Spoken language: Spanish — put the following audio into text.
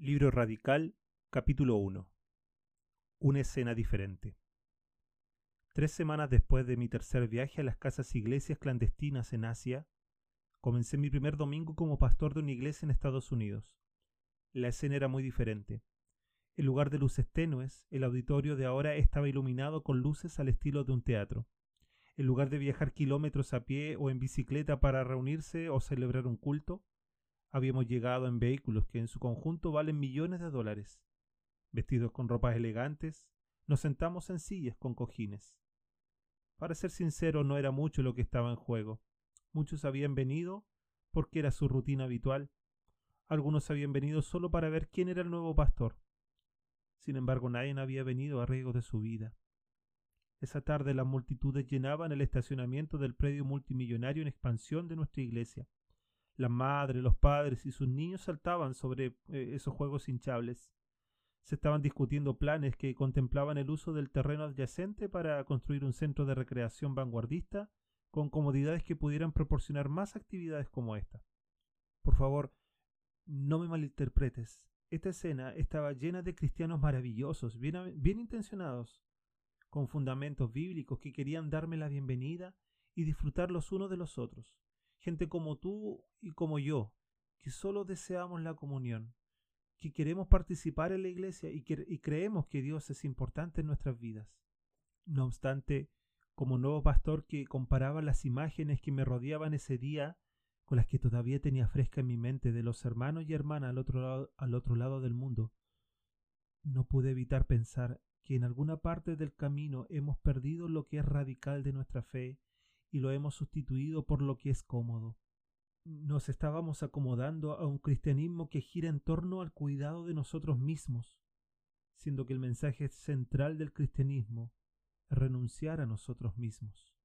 Libro Radical, capítulo 1. Una escena diferente. Tres semanas después de mi tercer viaje a las casas iglesias clandestinas en Asia, comencé mi primer domingo como pastor de una iglesia en Estados Unidos. La escena era muy diferente. En lugar de luces tenues, el auditorio de ahora estaba iluminado con luces al estilo de un teatro. En lugar de viajar kilómetros a pie o en bicicleta para reunirse o celebrar un culto, habíamos llegado en vehículos que en su conjunto valen millones de dólares. Vestidos con ropas elegantes, nos sentamos en sillas con cojines. Para ser sincero, no era mucho lo que estaba en juego. Muchos habían venido porque era su rutina habitual. Algunos habían venido solo para ver quién era el nuevo pastor. Sin embargo, nadie había venido a riesgo de su vida. Esa tarde las multitudes llenaban el estacionamiento del predio multimillonario en expansión de nuestra iglesia. Las madres, los padres y sus niños saltaban sobre eh, esos juegos hinchables. Se estaban discutiendo planes que contemplaban el uso del terreno adyacente para construir un centro de recreación vanguardista con comodidades que pudieran proporcionar más actividades como esta. Por favor, no me malinterpretes. Esta escena estaba llena de cristianos maravillosos, bien, bien intencionados, con fundamentos bíblicos que querían darme la bienvenida y disfrutar los unos de los otros gente como tú y como yo, que solo deseamos la comunión, que queremos participar en la iglesia y, creemos que Dios es importante en nuestras vidas. No obstante, como nuevo pastor que comparaba las imágenes que me rodeaban ese día con las que todavía tenía fresca en mi mente de los hermanos y hermanas al otro lado del mundo, no pude evitar pensar que en alguna parte del camino hemos perdido lo que es radical de nuestra fe y lo hemos sustituido por lo que es cómodo. Nos estábamos acomodando a un cristianismo que gira en torno al cuidado de nosotros mismos, siendo que el mensaje central del cristianismo es renunciar a nosotros mismos.